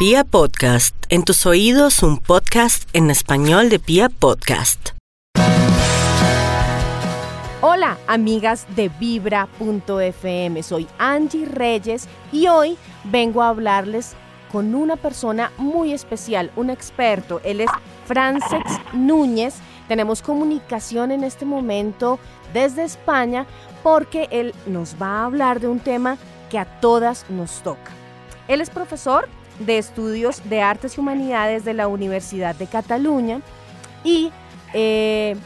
Pia Podcast, en tus oídos un podcast en español de Pia Podcast. Hola amigas de Vibra.fm, soy Angie Reyes y hoy vengo a hablarles con una persona muy especial, un experto. Él es Francex Núñez. Tenemos comunicación en este momento desde España porque él nos va a hablar de un tema que a todas nos toca. Él es profesor de Estudios de Artes y Humanidades de la Universidad de Cataluña y eh,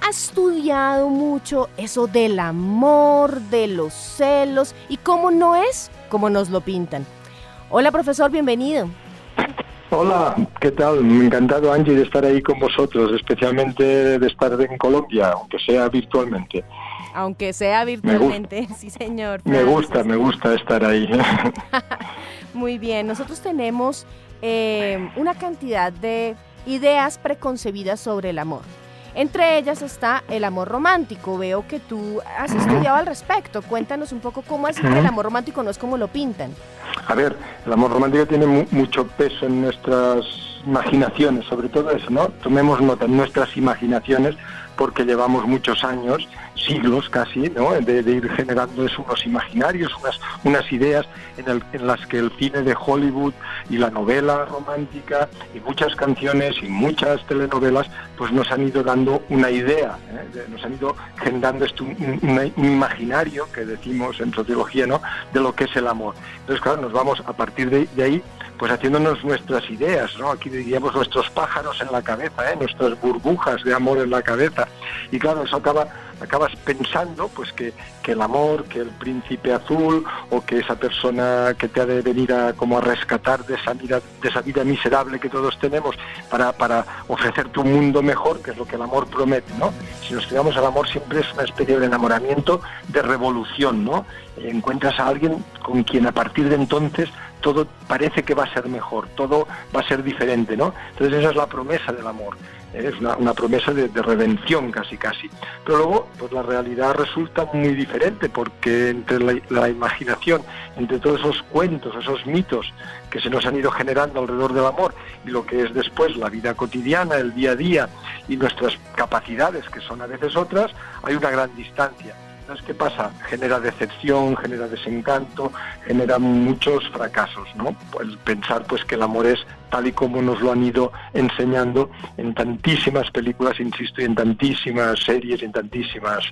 ha estudiado mucho eso del amor, de los celos y cómo no es como nos lo pintan. Hola profesor, bienvenido. Hola, ¿qué tal? Me encantado Angie de estar ahí con vosotros, especialmente de estar en Colombia, aunque sea virtualmente. Aunque sea virtualmente, sí señor. Me gusta, me gusta estar ahí. Muy bien, nosotros tenemos eh, una cantidad de ideas preconcebidas sobre el amor. Entre ellas está el amor romántico. Veo que tú has estudiado al respecto. Cuéntanos un poco cómo que el amor romántico no es como lo pintan. A ver, el amor romántico tiene mucho peso en nuestras imaginaciones, sobre todo eso, ¿no? Tomemos nota en nuestras imaginaciones porque llevamos muchos años, siglos casi, ¿no? de, ir generando unos imaginarios, unas, unas ideas en, en, las que el cine de Hollywood y la novela romántica y muchas canciones y muchas telenovelas pues nos han ido dando una idea, ¿eh? nos han ido generando esto, un, imaginario que decimos en sociología, ¿no? de lo que es el amor. Entonces, claro, nos vamos a partir de, de ahí pues haciéndonos nuestras ideas, ¿no? Aquí diríamos nuestros pájaros en la cabeza, ¿eh? nuestras burbujas de amor en la cabeza. Y claro, eso acaba, acabas pensando pues que, el amor, que el príncipe azul o que esa persona que te ha de venir a como a rescatar de esa vida, de esa vida miserable que todos tenemos para, ofrecerte un mundo mejor, que es lo que el amor promete, ¿no? Si nos fijamos al amor siempre es una especie de enamoramiento de revolución, ¿no? Encuentras a alguien con quien a partir de entonces todo parece que va a ser mejor, todo va a ser diferente, ¿no? Entonces esa es la promesa del amor. Es una, promesa de, redención casi casi. Pero luego, pues la realidad resulta muy diferente porque entre la, imaginación, entre todos esos cuentos, esos mitos que se nos han ido generando alrededor del amor y lo que es después la vida cotidiana, el día a día y nuestras capacidades, que son a veces otras, hay una gran distancia. ¿Qué pasa? Genera decepción, genera desencanto, genera muchos fracasos, ¿no? El pensar pues que el amor es tal y como nos lo han ido enseñando en tantísimas películas, insisto, y en tantísimas series, y en tantísimas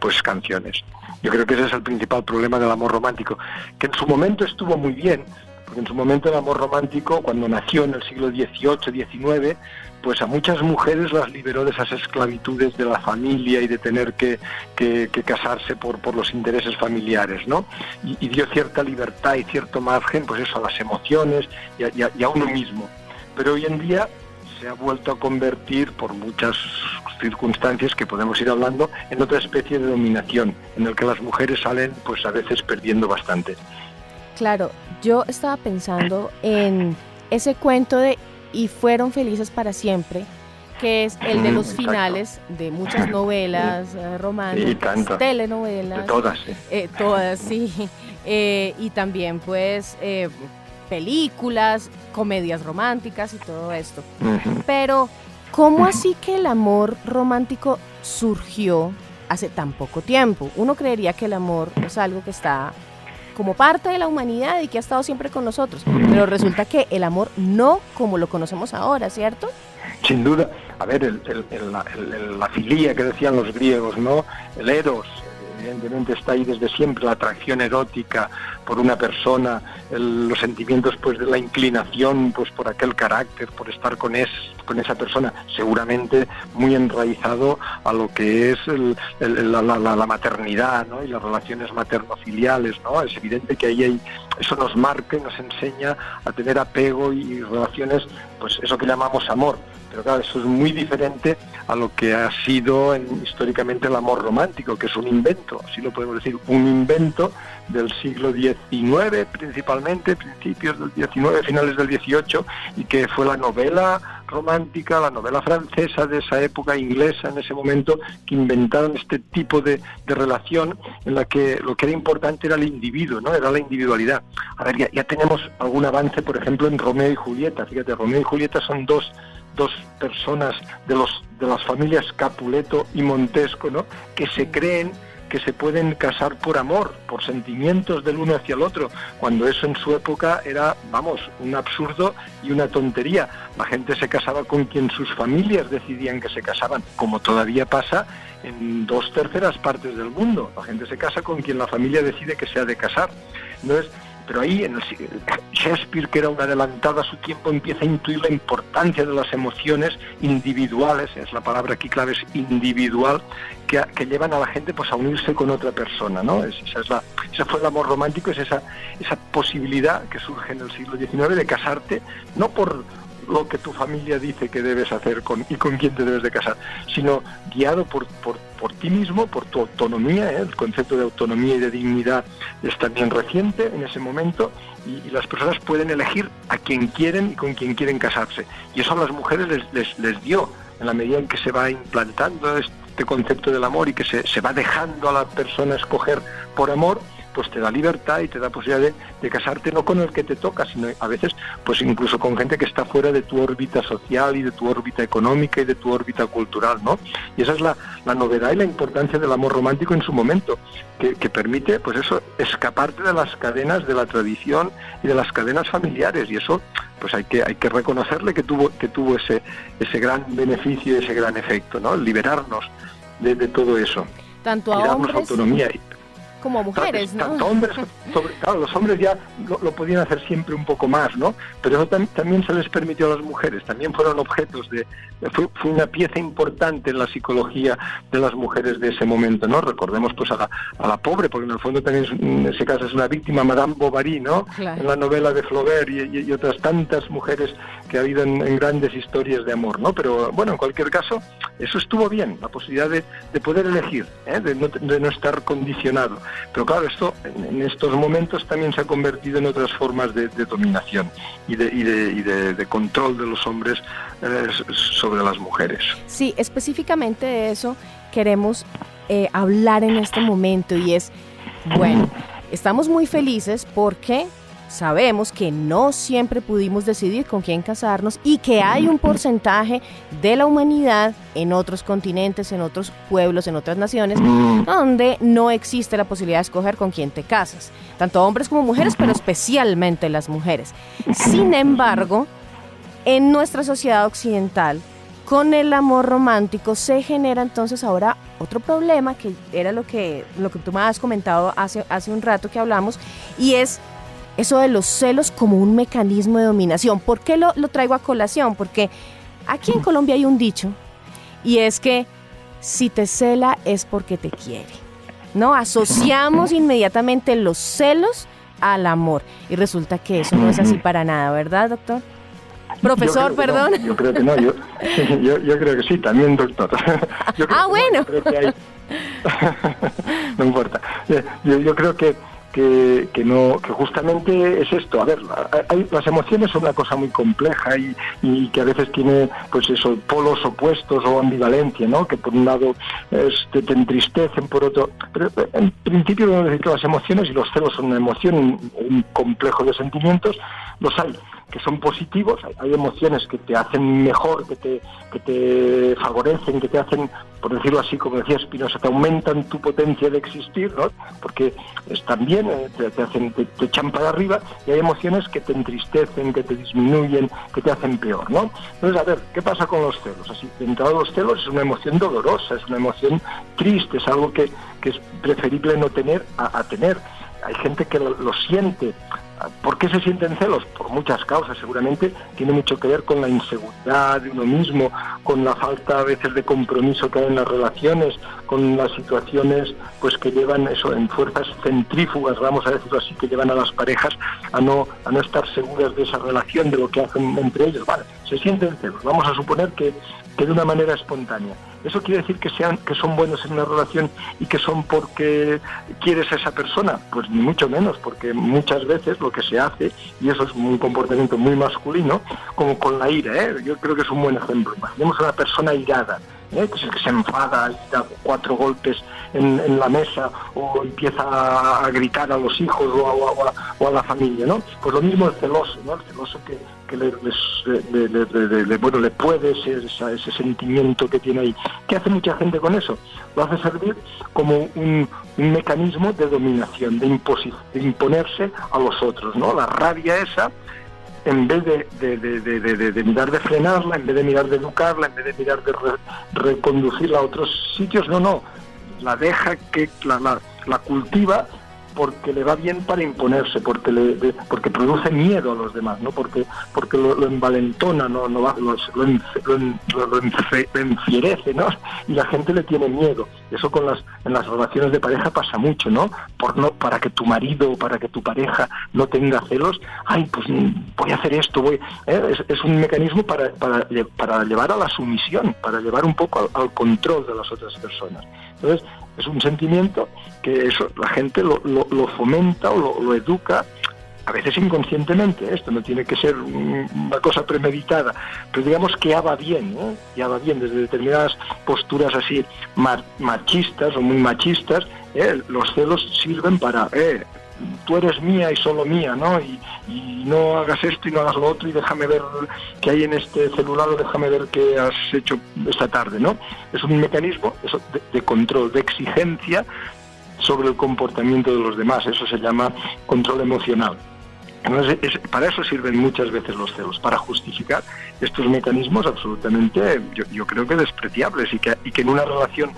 pues canciones. Yo creo que ese es el principal problema del amor romántico, que en su momento estuvo muy bien, en su momento el amor romántico, cuando nació en el siglo XVIII, XIX, pues a muchas mujeres las liberó de esas esclavitudes de la familia y de tener que, casarse por, los intereses familiares, ¿no? Y, dio cierta libertad y cierto margen, pues eso, a las emociones y a, uno mismo. Pero hoy en día se ha vuelto a convertir por muchas circunstancias que podemos ir hablando en otra especie de dominación en el que las mujeres salen pues a veces perdiendo bastante. Claro, yo estaba pensando en ese cuento de y fueron felices para siempre, que es el de los finales de muchas novelas eh, románticas, telenovelas. todas, sí. Eh, todas, sí. Eh, y también, pues, películas, comedias románticas y todo esto. Pero, ¿cómo así que el amor romántico surgió hace tan poco tiempo? Uno creería que el amor es algo que está como parte de la humanidad y que ha estado siempre con nosotros. Pero resulta que el amor no como lo conocemos ahora, ¿cierto? Sin duda. A ver, la, filía que decían los griegos, ¿no? El eros, evidentemente está ahí desde siempre, la atracción erótica por una persona, los sentimientos pues de la inclinación pues por aquel carácter, por estar con, es, con esa persona, seguramente muy enraizado a lo que es la, maternidad y las relaciones materno-filiales. ¿no? Es evidente que ahí hay, eso nos marca y nos enseña a tener apego y relaciones, pues eso que llamamos amor pero claro, eso es muy diferente a lo que ha sido históricamente el amor romántico, que es un invento, así lo podemos decir, un invento del siglo XIX principalmente, principios del XIX, finales del XVIII, y que fue la novela romántica, la novela francesa de esa época, inglesa en ese momento, que inventaron este tipo de, relación en la que lo que era importante era el individuo, ¿no? Era la individualidad. A ver, ya, ya tenemos algún avance, por ejemplo, en Romeo y Julieta. Fíjate, Romeo y Julieta son dos dos personas de los de las familias Capuleto y Montesco, ¿no? que se creen que se pueden casar por amor, por sentimientos del uno hacia el otro, cuando eso en su época era, vamos, un absurdo y una tontería. La gente se casaba con quien sus familias decidían que se casaban, como todavía pasa en dos terceras partes del mundo. La gente se casa con quien la familia decide que se ha de casar. Entonces, pero ahí en el, Shakespeare, que era un adelantado a su tiempo, empieza a intuir la importancia de las emociones individuales, es la palabra aquí clave, es individual, que, llevan a la gente pues a unirse con otra persona, ¿no? esa, es la, ese fue el amor romántico, es esa, esa posibilidad que surge en el siglo XIX de casarte, no por lo que tu familia dice que debes hacer con, y con quién te debes de casar, sino guiado por, por, por ti mismo, por tu autonomía. ¿eh? El concepto de autonomía y de dignidad es también reciente en ese momento y, las personas pueden elegir a quien quieren y con quien quieren casarse. Y eso a las mujeres les, les, les dio, en la medida en que se va implantando este concepto del amor y que se, se va dejando a la persona escoger por amor, pues te da libertad y te da posibilidad de, casarte no con el que te toca, sino a veces pues incluso con gente que está fuera de tu órbita social y de tu órbita económica y de tu órbita cultural, ¿no? Y esa es la, novedad y la importancia del amor romántico en su momento, que, permite pues eso, escaparte de las cadenas de la tradición y de las cadenas familiares, y eso pues hay que, hay que reconocerle que tuvo, que tuvo ese, ese gran beneficio y ese gran efecto, ¿no? Liberarnos de, todo eso. Tanto a hombres, autonomía como mujeres, ¿no? Tanto hombres, claro, los hombres ya lo, podían hacer siempre un poco más, ¿no? Pero eso también se les permitió a las mujeres, también fueron objetos de, fue, una pieza importante en la psicología de las mujeres de ese momento, ¿no? Recordemos pues a la, a la pobre, porque en el fondo también en ese caso es una víctima, Madame Bovary, ¿no? En la novela de Flaubert y, otras tantas mujeres que ha habido en, grandes historias de amor, ¿no? Pero bueno, en cualquier caso, eso estuvo bien, la posibilidad de, de poder elegir, ¿eh? de, no, de no estar condicionado. Pero claro, esto en, estos momentos también se ha convertido en otras formas de, dominación y de, control de los hombres eh, sobre las mujeres. Sí, específicamente de eso queremos eh, hablar en este momento y es, bueno, estamos muy felices porque sabemos que no siempre pudimos decidir con quién casarnos y que hay un porcentaje de la humanidad en otros continentes, en otros pueblos, en otras naciones, donde no existe la posibilidad de escoger con quién te casas, tanto hombres como mujeres, pero especialmente las mujeres. Sin embargo, en nuestra sociedad occidental, con el amor romántico se genera entonces ahora otro problema que era lo que, lo que tú me has comentado hace, hace un rato que hablamos y es eso de los celos como un mecanismo de dominación. ¿Por qué lo, traigo a colación? Porque aquí en Colombia hay un dicho y es que si te cela es porque te quiere. ¿No? Asociamos inmediatamente los celos al amor y resulta que eso no es así para nada, ¿verdad, doctor? Profesor, perdón. yo creo que no, yo, creo que sí, también doctor. ah, bueno. no importa. yo creo que que, que, no que justamente es esto. A ver las emociones son una cosa muy compleja y, y, que a veces tiene pues eso polos opuestos o ambivalencia no que por un lado este, te entristecen por otro pero en principio decir que las emociones y los celos son una emoción un complejo de sentimientos los hay que son positivos, hay, emociones que te hacen mejor, que te, que te favorecen, que te hacen, por decirlo así, como decía Spinoza, te aumentan tu potencia de existir, ¿no? porque están bien, eh, te, hacen, te, echan para arriba, y hay emociones que te entristecen, que te disminuyen, que te hacen peor. ¿no? Entonces, a ver, ¿qué pasa con los celos? Así, de entrada los celos es una emoción dolorosa, es una emoción triste, es algo que, que es preferible no tener a, tener. Hay gente que lo siente, ¿Por qué se sienten celos? Por muchas causas, seguramente tiene mucho que ver con la inseguridad de uno mismo, con la falta a veces de compromiso que hay en las relaciones, con las situaciones pues que llevan eso en fuerzas centrífugas, vamos a decirlo así, que llevan a las parejas a no, a no estar seguras de esa relación, de lo que hacen entre ellos. Vale, se sienten celos. Vamos a suponer que, que de una manera espontánea. ¿Eso quiere decir que, sean, que son buenos en una relación y que son porque quieres a esa persona? Pues ni mucho menos, porque muchas veces lo que se hace, y eso es un comportamiento muy masculino, como con la ira, ¿eh? yo creo que es un buen ejemplo. Imaginemos a una persona irada, ¿eh? que, que se enfada y da cuatro golpes en, la mesa o empieza a gritar a los hijos o a, la familia, ¿no? Pues lo mismo el celoso, ¿no? El celoso que, que le, bueno, le puede ser ese sentimiento que tiene ahí. ¿Qué hace mucha gente con eso? Lo hace servir como un, mecanismo de dominación, de, de imponerse a los otros, ¿no? La rabia esa en vez de, de, mirar de frenarla, en vez de mirar de educarla, en vez de mirar de reconducirla a otros sitios, no, no, la deja que la cultiva porque le va bien para imponerse, porque le, porque produce miedo a los demás, ¿no? Porque porque lo, envalentona, no, no lo, lo, enfierece, ¿no? Y la gente le tiene miedo. Eso con las en las relaciones de pareja pasa mucho, ¿no? Por no para que tu marido, para que tu pareja no tenga celos, ay, pues voy a hacer esto, voy, ¿eh? es, un mecanismo para, para, para llevar a la sumisión, para llevar un poco al control de las otras personas. Entonces, es un sentimiento que eso la gente lo, lo, fomenta o lo, educa a veces inconscientemente, esto no tiene que ser una cosa premeditada, pero digamos que ya bien, ¿eh? ya va bien desde determinadas posturas así machistas o muy machistas, ¿eh? los celos sirven para, eh, tú eres mía y solo mía, ¿no? Y, no hagas esto y no hagas lo otro y déjame ver qué hay en este celular o déjame ver qué has hecho esta tarde, ¿no? Es un mecanismo de, control, de exigencia sobre el comportamiento de los demás, eso se llama control emocional. para eso sirven muchas veces los celos, para justificar estos mecanismos absolutamente, yo, creo que despreciables y que, y que en una relación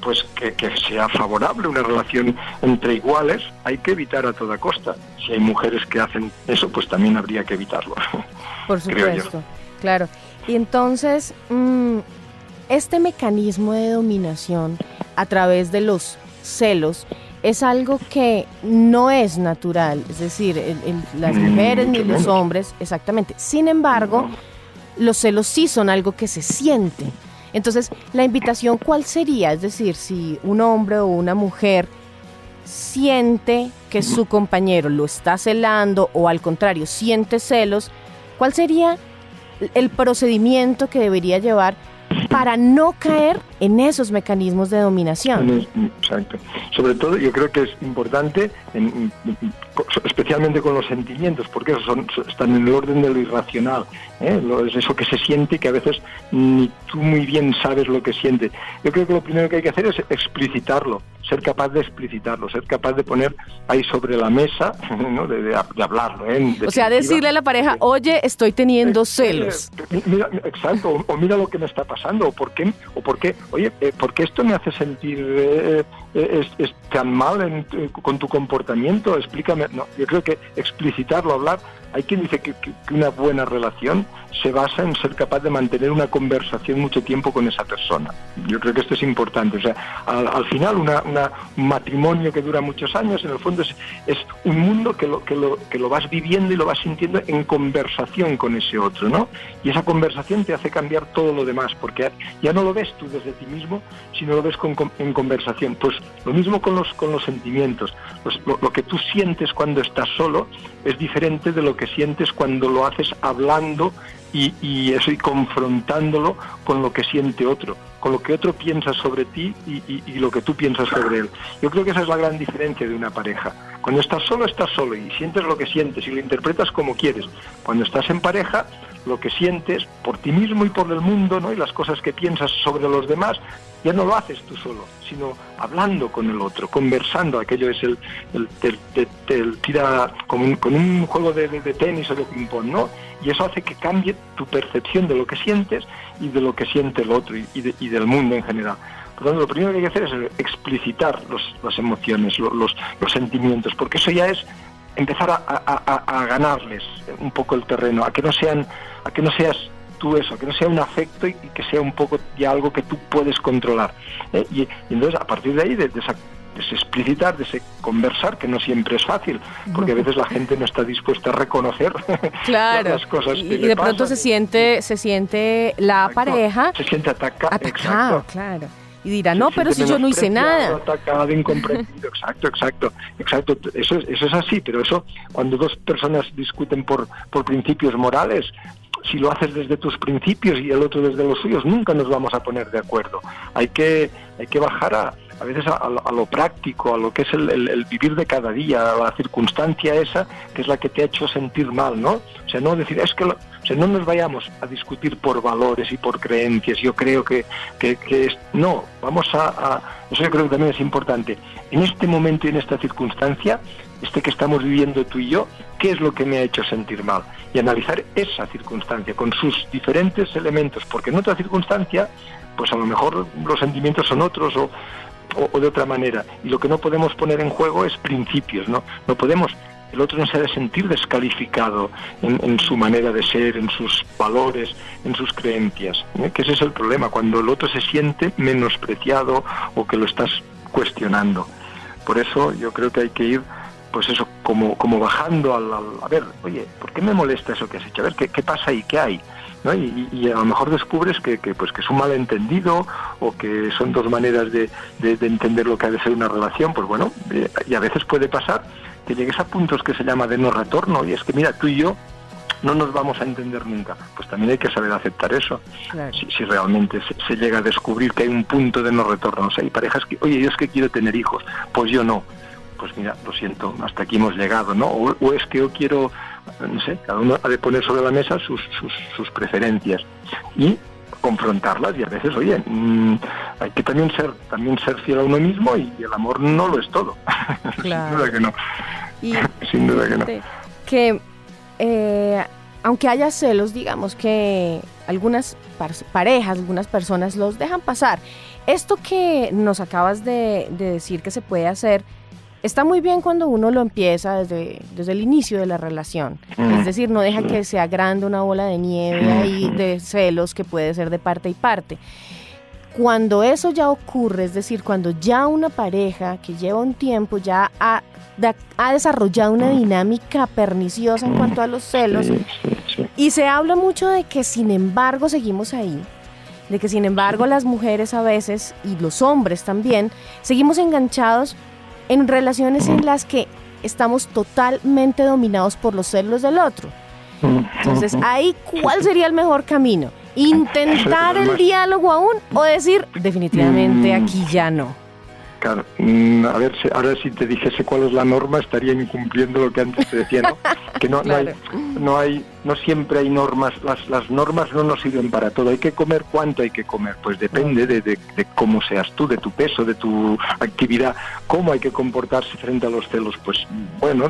pues que, sea favorable una relación entre iguales, hay que evitar a toda costa. Si hay mujeres que hacen eso, pues también habría que evitarlo. Por supuesto, claro. Y entonces, mm, este mecanismo de dominación a través de los celos es algo que no es natural, es decir, las mm, mujeres ni los hombres, exactamente. Sin embargo, los celos sí son algo que se siente. Entonces, la invitación, ¿cuál sería? Es decir, si un hombre o una mujer siente que su compañero lo está celando o al contrario, siente celos, ¿cuál sería el procedimiento que debería llevar para no caer en esos mecanismos de dominación. Exacto. Sobre todo yo creo que es importante, especialmente con los sentimientos, porque son, están en el orden de lo irracional. ¿eh? es eso que se siente que a veces ni tú muy bien sabes lo que siente. Yo creo que lo primero que hay que hacer es explicitarlo, ser capaz de explicitarlo, ser capaz de poner ahí sobre la mesa, ¿no? de, hablarlo. ¿eh? O sea, decirle a la pareja, oye, estoy teniendo celos. exacto, o, mira lo que me está pasando, o por qué, o por qué oye, eh, ¿por qué esto me hace sentir eh, eh, es, tan mal con tu comportamiento? Explícame. No, yo creo que explicitarlo, hablar. Hay quien dice que, una buena relación se basa en ser capaz de mantener una conversación mucho tiempo con esa persona. Yo creo que esto es importante. O sea, al, final una, un matrimonio que dura muchos años, en el fondo es, es un mundo que lo, que, lo, que lo vas viviendo y lo vas sintiendo en conversación con ese otro, ¿no? Y esa conversación te hace cambiar todo lo demás, porque ya no lo ves tú desde ti mismo, sino lo ves en conversación. Pues lo mismo con los, con los sentimientos. lo, que tú sientes cuando estás solo es diferente de lo que sientes cuando lo haces hablando y, y eso y confrontándolo con lo que siente otro, con lo que otro piensa sobre ti y, y, lo que tú piensas sobre él. Yo creo que esa es la gran diferencia de una pareja. Cuando estás solo, estás solo y sientes lo que sientes y lo interpretas como quieres. Cuando estás en pareja, lo que sientes por ti mismo y por el mundo, ¿no? Y las cosas que piensas sobre los demás, ya no lo haces tú solo, sino hablando con el otro, conversando. Aquello es el, el, tira como un, con un juego de, tenis o de ping-pong, ¿no? Y eso hace que cambie tu percepción de lo que sientes y de lo que siente el otro y, y, del mundo en general. Por lo tanto, lo primero que hay que hacer es explicitar los, las emociones, los, los, sentimientos, porque eso ya es empezar a, a, a, ganarles un poco el terreno, a que no sean, a que no seas tú eso, que no sea un afecto y, que sea un poco ya algo que tú puedes controlar. ¿eh? Y, entonces, a partir de ahí, de, esa de explicitar, de ese conversar, que no siempre es fácil, porque a veces la gente no está dispuesta a reconocer las cosas que y, de pronto se siente, se siente la pareja se siente atacada, atacado, claro. Y dirá, no, pero si yo no hice nada. Atacado, incomprendido, exacto, exacto, exacto. Eso es, eso es así, pero eso, cuando dos personas discuten por, por principios morales, si lo haces desde tus principios y el otro desde los suyos, nunca nos vamos a poner de acuerdo. Hay que, hay que bajar a, a veces a, lo práctico, a lo que es el, vivir de cada día, a la circunstancia esa que es la que te ha hecho sentir mal, ¿no? O sea, no decir, es que o sea, no nos vayamos a discutir por valores y por creencias, yo creo que, que, es, no, vamos a, eso yo creo que también es importante, en este momento y en esta circunstancia, este que estamos viviendo tú y yo, ¿qué es lo que me ha hecho sentir mal? Y analizar esa circunstancia con sus diferentes elementos, porque en otra circunstancia, pues a lo mejor los sentimientos son otros o o, de otra manera. Y lo que no podemos poner en juego es principios, ¿no? No podemos el otro no se ha de sentir descalificado en, su manera de ser, en sus valores, en sus creencias. ¿eh? Que ese es el problema, cuando el otro se siente menospreciado o que lo estás cuestionando. Por eso yo creo que hay que ir, pues eso, como, como bajando al, A ver, oye, ¿por qué me molesta eso que has hecho? A ver, ¿qué, pasa ahí? ¿Qué hay? Y, a lo mejor descubres que, pues que es un malentendido o que son dos maneras de, entender lo que ha de ser una relación, pues bueno, eh, y a veces puede pasar que llegues a puntos que se llama de no retorno y es que mira, tú y yo no nos vamos a entender nunca. Pues también hay que saber aceptar eso. Si, realmente se, llega a descubrir que hay un punto de no retorno. O sea, hay parejas que, oye, yo es que quiero tener hijos, pues yo no. Pues mira, lo siento, hasta aquí hemos llegado, ¿no? o es que yo quiero no sé, cada uno ha de poner sobre la mesa sus, sus, preferencias y confrontarlas y a veces, oye, mm, hay que también ser también ser fiel a uno mismo y el amor no lo es todo. Sin duda que no. Sin duda que no. Que eh, aunque haya celos, digamos que algunas parejas, algunas personas los dejan pasar. Esto que nos acabas de, de decir que se puede hacer, Está muy bien cuando uno lo empieza desde, desde el inicio de la relación. Es decir, no deja que sea grande una bola de nieve ahí de celos que puede ser de parte y parte. Cuando eso ya ocurre, es decir, cuando ya una pareja que lleva un tiempo ya ha, ha desarrollado una dinámica perniciosa en cuanto a los celos, y se habla mucho de que sin embargo seguimos ahí, de que sin embargo las mujeres a veces y los hombres también seguimos enganchados en relaciones en las que estamos totalmente dominados por los celos del otro. Entonces, ahí, ¿cuál sería el mejor camino? ¿Intentar el diálogo aún o decir, definitivamente mm. aquí ya no? Claro, mm, a ver, ahora si te dijese cuál es la norma, estaría incumpliendo lo que antes te decía, ¿no? Que no, no, hay, no hay no siempre hay normas, las, las normas no nos sirven para todo. Hay que comer cuánto hay que comer, pues depende de, de, cómo seas tú, de tu peso, de tu actividad, cómo hay que comportarse frente a los celos, pues bueno,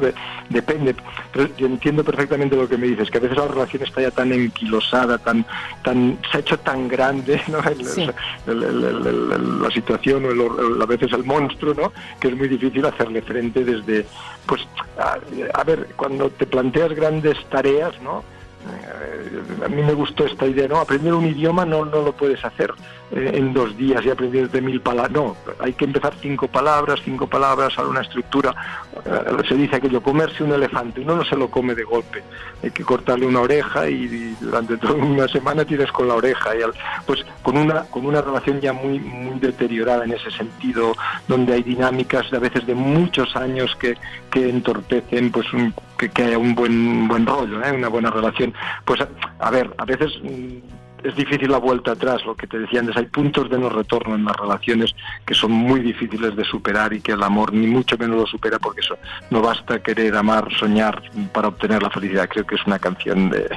depende. Pero yo entiendo perfectamente lo que me dices, que a veces la relación está ya tan enquilosada, tan, tan, se ha hecho tan grande, ¿no? la situación o a veces el monstruo, ¿no? Que es muy difícil hacerle frente desde, pues, a ver, cuando te planteas grandes tareas, ¿no? A mí me gustó esta idea, ¿no? Aprender un idioma no, no lo puedes hacer en dos días y aprender de mil palabras. No, hay que empezar cinco palabras, cinco palabras, a una estructura. Eh, se dice aquello, comerse un elefante. Uno no se lo come de golpe. Hay que cortarle una oreja y, durante toda una semana tienes con la oreja. Y pues con una, con una relación ya muy, muy deteriorada en ese sentido, donde hay dinámicas a veces de muchos años que, que entorpecen pues un que, haya un buen buen rollo, ¿eh? una buena relación. Pues a, ver, a veces mm, es difícil la vuelta atrás, lo que te decía antes, hay puntos de no retorno en las relaciones que son muy difíciles de superar y que el amor ni mucho menos lo supera porque eso no basta querer amar, soñar para obtener la felicidad. Creo que es una canción de,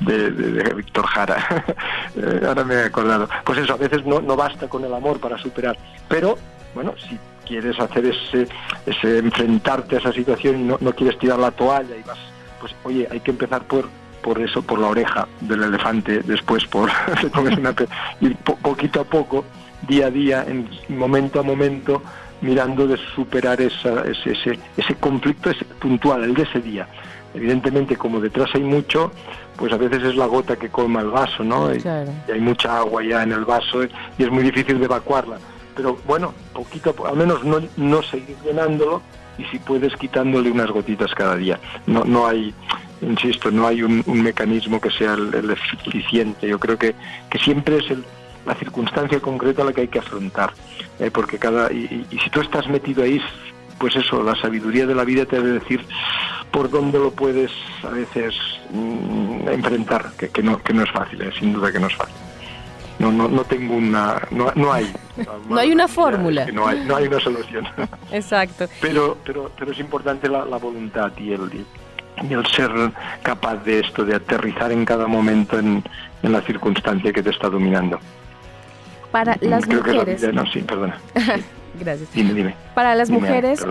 de, Víctor Jara. Eh, ahora me he acordado. Pues eso, a veces no, no basta con el amor para superar, pero bueno, si quieres hacer ese, ese enfrentarte a esa situación y no, no quieres tirar la toalla y vas, pues oye, hay que empezar por por eso, por la oreja del elefante, después por una ir poquito a poco, día a día, en momento a momento, mirando de superar esa, ese, ese, ese conflicto ese puntual, el de ese día evidentemente como detrás hay mucho, pues a veces es la gota que colma el vaso, ¿no? Y, hay mucha agua ya en el vaso y es muy difícil de evacuarla. Pero bueno, poquito, al menos no, no seguir llenándolo y si puedes quitándole unas gotitas cada día. No, no hay, insisto, no hay un, mecanismo que sea el, eficiente. Yo creo que, que siempre es el, la circunstancia concreta la que hay que afrontar. ¿eh? porque cada y, si tú estás metido ahí, pues eso, la sabiduría de la vida te debe decir por dónde lo puedes a veces mm, enfrentar, que, que, no, que no es fácil, ¿eh? sin duda que no es fácil. No, no, no tengo una, no, no hay. no hay una fórmula. no, hay, no hay una solución. Exacto. Pero, pero, pero es importante la, la voluntad y el, y el ser capaz de esto, de aterrizar en cada momento en, en la circunstancia que te está dominando. Para las mujeres. no, sí, perdona. Gracias. Dime, dime. Para las mujeres,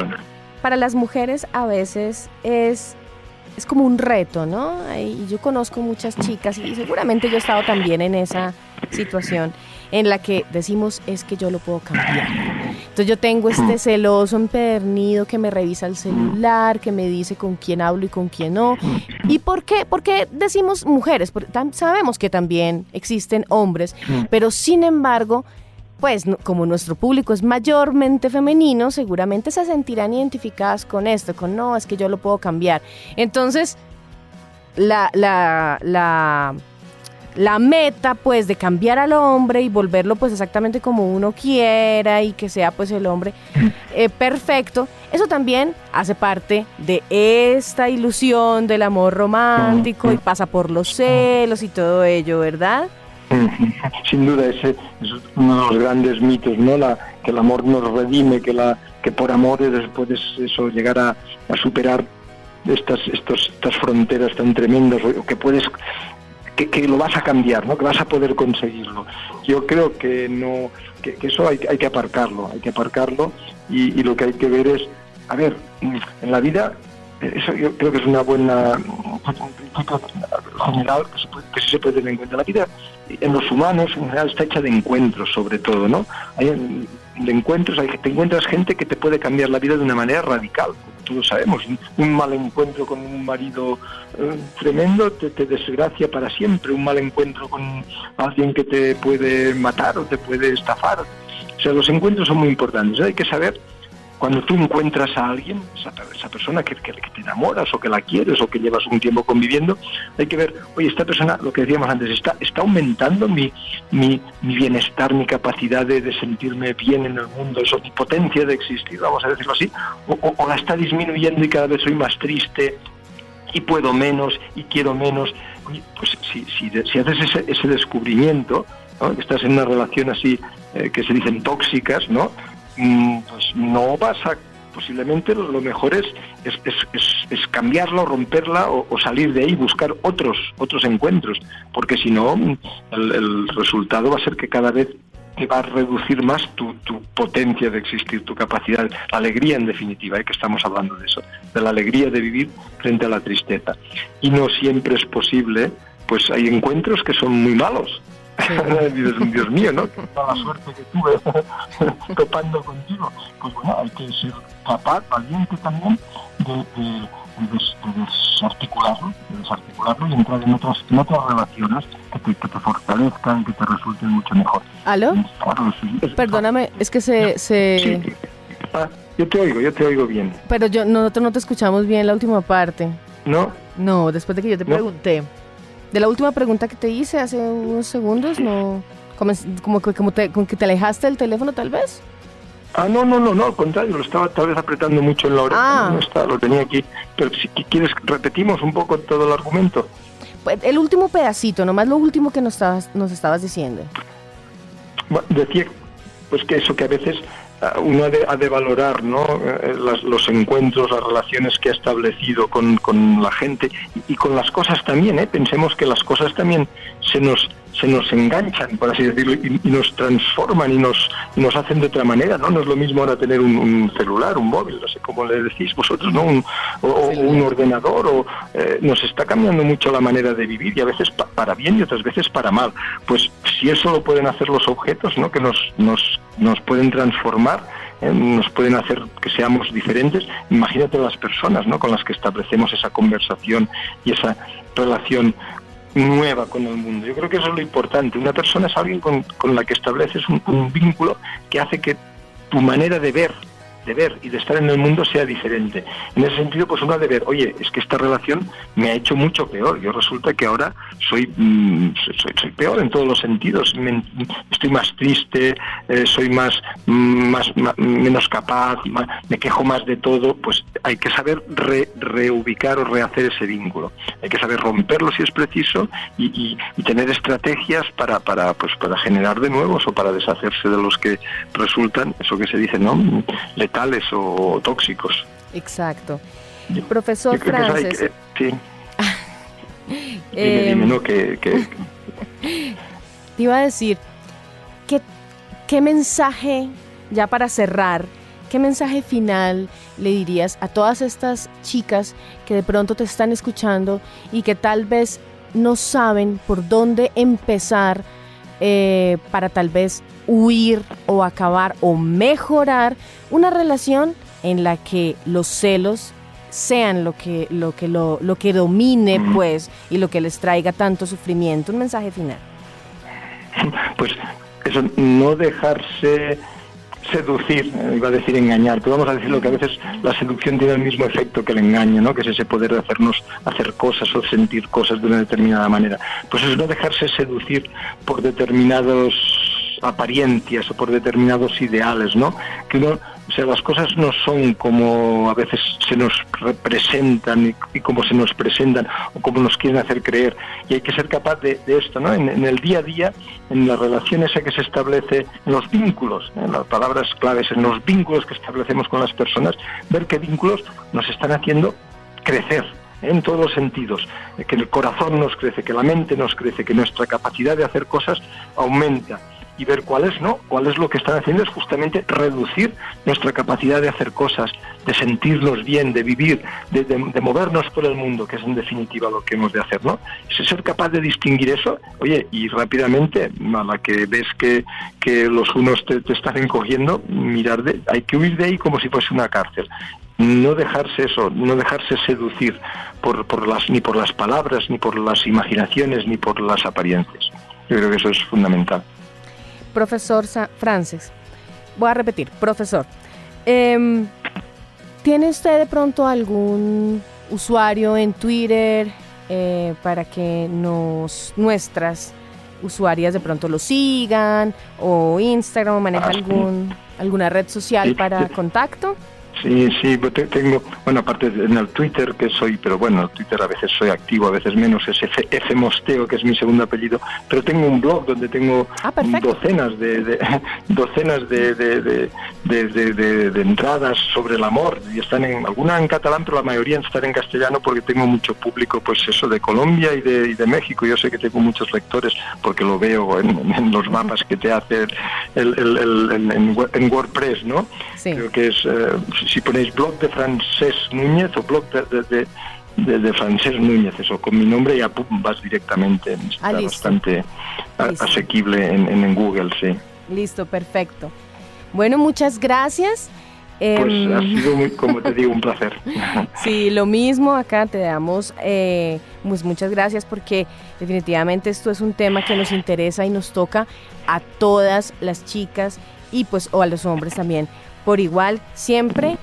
para las mujeres a veces es es como un reto, ¿no? Y yo conozco muchas chicas y seguramente yo he estado también en esa situación en la que decimos es que yo lo puedo cambiar. Entonces yo tengo este celoso empedernido que me revisa el celular, que me dice con quién hablo y con quién no. ¿Y por qué? Porque decimos mujeres, porque sabemos que también existen hombres, pero sin embargo pues como nuestro público es mayormente femenino, seguramente se sentirán identificadas con esto, con no, es que yo lo puedo cambiar. Entonces, la, la, la, la meta pues de cambiar al hombre y volverlo pues exactamente como uno quiera y que sea pues el hombre eh, perfecto, eso también hace parte de esta ilusión del amor romántico y pasa por los celos y todo ello, ¿verdad? Sin duda ese es uno de los grandes mitos, ¿no? La, que el amor nos redime, que la que por amor puedes eso llegar a, superar estas estos, estas fronteras tan tremendas, que puedes que, lo vas a cambiar, ¿no? Que vas a poder conseguirlo. Yo creo que no que, eso hay, hay, que aparcarlo, hay que aparcarlo y, lo que hay que ver es, a ver, en la vida eso yo creo que es una buena general que, que sí se puede tener en cuenta. La vida en los humanos en general está hecha de encuentros sobre todo, ¿no? Hay de encuentros, hay, te encuentras gente que te puede cambiar la vida de una manera radical, todos sabemos. Un mal encuentro con un marido eh, tremendo te, te, desgracia para siempre, un mal encuentro con alguien que te puede matar o te puede estafar. O sea, los encuentros son muy importantes, hay que saber cuando tú encuentras a alguien, esa, esa persona que, te enamoras o que la quieres o que llevas un tiempo conviviendo, hay que ver, oye, esta persona, lo que decíamos antes, está, está aumentando mi, mi, mi bienestar, mi capacidad de, de, sentirme bien en el mundo, eso, mi potencia de existir, vamos a decirlo así, o, la está disminuyendo y cada vez soy más triste y puedo menos y quiero menos. pues si, si, si haces ese, ese descubrimiento, ¿no? estás en una relación así eh, que se dicen tóxicas, ¿no? Mm, pues no vas a posiblemente lo mejor es, es, es, cambiarla o romperla o, salir de ahí, buscar otros, otros encuentros, porque si no, el, resultado va a ser que cada vez te va a reducir más tu, tu potencia de existir, tu capacidad, la alegría en definitiva, ¿eh? que estamos hablando de eso, de la alegría de vivir frente a la tristeza. Y no siempre es posible, pues hay encuentros que son muy malos, Dios, mío, ¿no? Toda la suerte que tuve topando contigo. Pues bueno, hay que ser capaz, valiente también, de, de, desarticularlo, de desarticularlo y entrar en otras, en otras relaciones que te, que te fortalezcan, que te resulten mucho mejor. ¿Aló? Perdóname, es que se... se... Ah, yo te oigo, yo te oigo bien. Pero yo nosotros no te escuchamos bien la última parte. ¿No? No, después de que yo te pregunté. De la última pregunta que te hice hace unos segundos, no. Como, como, como te, que te alejaste del teléfono, tal vez. Ah, no, no, no, no, al contrario, lo estaba tal vez apretando mucho en la oreja. Ah. No está, lo tenía aquí. Pero si quieres, repetimos un poco todo el argumento. Pues el último pedacito, nomás lo último que nos estabas, nos estabas diciendo. decía, pues que eso, que a veces uno ha de, valorar. Eh, los encuentros, las relaciones que ha establecido con, la gente y, con las cosas también. ¿eh? Pensemos que las cosas también se nos, se nos enganchan, por así decirlo, y, nos transforman y nos, nos hacen de otra manera, ¿no? No es lo mismo ahora tener un, celular, un móvil, no sé cómo le decís vosotros, ¿no? Un, o, un ordenador, o eh, nos está cambiando mucho la manera de vivir y a veces para bien y otras veces para mal. Pues si eso lo pueden hacer los objetos, ¿no? Que nos, nos, nos pueden transformar, ¿eh? nos pueden hacer que seamos diferentes. Imagínate las personas ¿no? con las que establecemos esa conversación y esa relación nueva con el mundo. Yo creo que eso es lo importante. Una persona es alguien con, con la que estableces un, vínculo que hace que tu manera de ver de ver y de estar en el mundo sea diferente. En ese sentido, pues uno ha de ver, oye, es que esta relación me ha hecho mucho peor. Yo resulta que ahora soy, mm, soy, peor en todos los sentidos. estoy más triste, eh, soy más, mm, más, menos capaz, me quejo más de todo. Pues hay que saber reubicar o rehacer ese vínculo. Hay que saber romperlo si es preciso y, tener estrategias para, para, pues, para generar de nuevos o para deshacerse de los que resultan, eso que se dice, ¿no? O tóxicos. Exacto. Profesor Francis. sí. dime, dime, no, que, Te iba a decir, ¿qué, ¿qué mensaje, ya para cerrar, qué mensaje final le dirías a todas estas chicas que de pronto te están escuchando y que tal vez no saben por dónde empezar eh, para tal vez huir o acabar o mejorar una relación en la que los celos sean lo que lo que lo, lo que domine pues y lo que les traiga tanto sufrimiento. Un mensaje final. Pues eso no dejarse seducir, eh, iba a decir engañar, pero vamos a decir lo que a veces la seducción tiene el mismo efecto que el engaño, ¿no? que es ese poder de hacernos hacer cosas o sentir cosas de una determinada manera. Pues es no dejarse seducir por determinados apariencias o por determinados ideales, ¿no? Que uno o sea, las cosas no son como a veces se nos representan y, como se nos presentan o como nos quieren hacer creer. Y hay que ser capaz de, esto, ¿no? En, el día a día, en las relaciones que se establece, en los vínculos, en las palabras claves, en los vínculos que establecemos con las personas, ver qué vínculos nos están haciendo crecer, en todos los sentidos, que el corazón nos crece, que la mente nos crece, que nuestra capacidad de hacer cosas aumenta y ver cuál es, ¿no? Cuál es lo que están haciendo es justamente reducir nuestra capacidad de hacer cosas, de sentirnos bien, de vivir, de, movernos por el mundo, que es en definitiva lo que hemos de hacer, ¿no? Ser capaz de distinguir eso, oye, y rápidamente, a la que ves que, que los unos te, están encogiendo, mirar de, hay que huir de ahí como si fuese una cárcel no dejarse eso, no dejarse seducir por, por las, ni por las palabras, ni por las imaginaciones, ni por las apariencias. Yo creo que eso es fundamental. Profesor Francis, voy a repetir, profesor, em, ¿tiene usted de pronto algún usuario en Twitter eh, para que nos nuestras usuarias de pronto lo sigan o Instagram o maneja ah, algún alguna red social para contacto? Sí, sí, pues tengo, bueno, aparte en el Twitter que soy, pero bueno, el Twitter a veces soy activo, a veces menos, es F, Mosteo, que es mi segundo apellido, pero tengo un blog donde tengo ah, docenas de, docenas de, de, entradas sobre el amor, y están en, alguna en catalán, pero la mayoría están en castellano porque tengo mucho público, pues eso, de Colombia y de, y de México, yo sé que tengo muchos lectores porque lo veo en, los mapas que te hace el, el, en, WordPress, ¿no? Creo que es... Eh, si ponéis blog de Francés Núñez o blog de, de, Francés Núñez, eso, con mi nombre ya vas directamente. Está ah, bastante asequible en, Google, sí. Listo, perfecto. Bueno, muchas gracias. Pues em, ha sido, muy, como te digo, un placer. sí, lo mismo acá te damos eh, pues muchas gracias porque definitivamente esto es un tema que nos interesa y nos toca a todas las chicas y pues o a los hombres también por igual. Siempre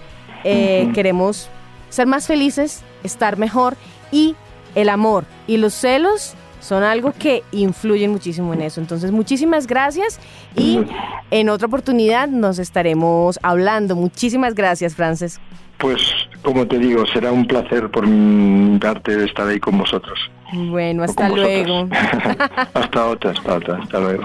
eh, queremos ser más felices, estar mejor y el amor y los celos son algo que influyen muchísimo en eso. Entonces, muchísimas gracias y en otra oportunidad nos estaremos hablando. Muchísimas gracias, Frances. Pues, como te digo, será un placer por mi parte estar ahí con vosotros. Bueno, hasta luego. hasta otra, hasta otra, hasta luego.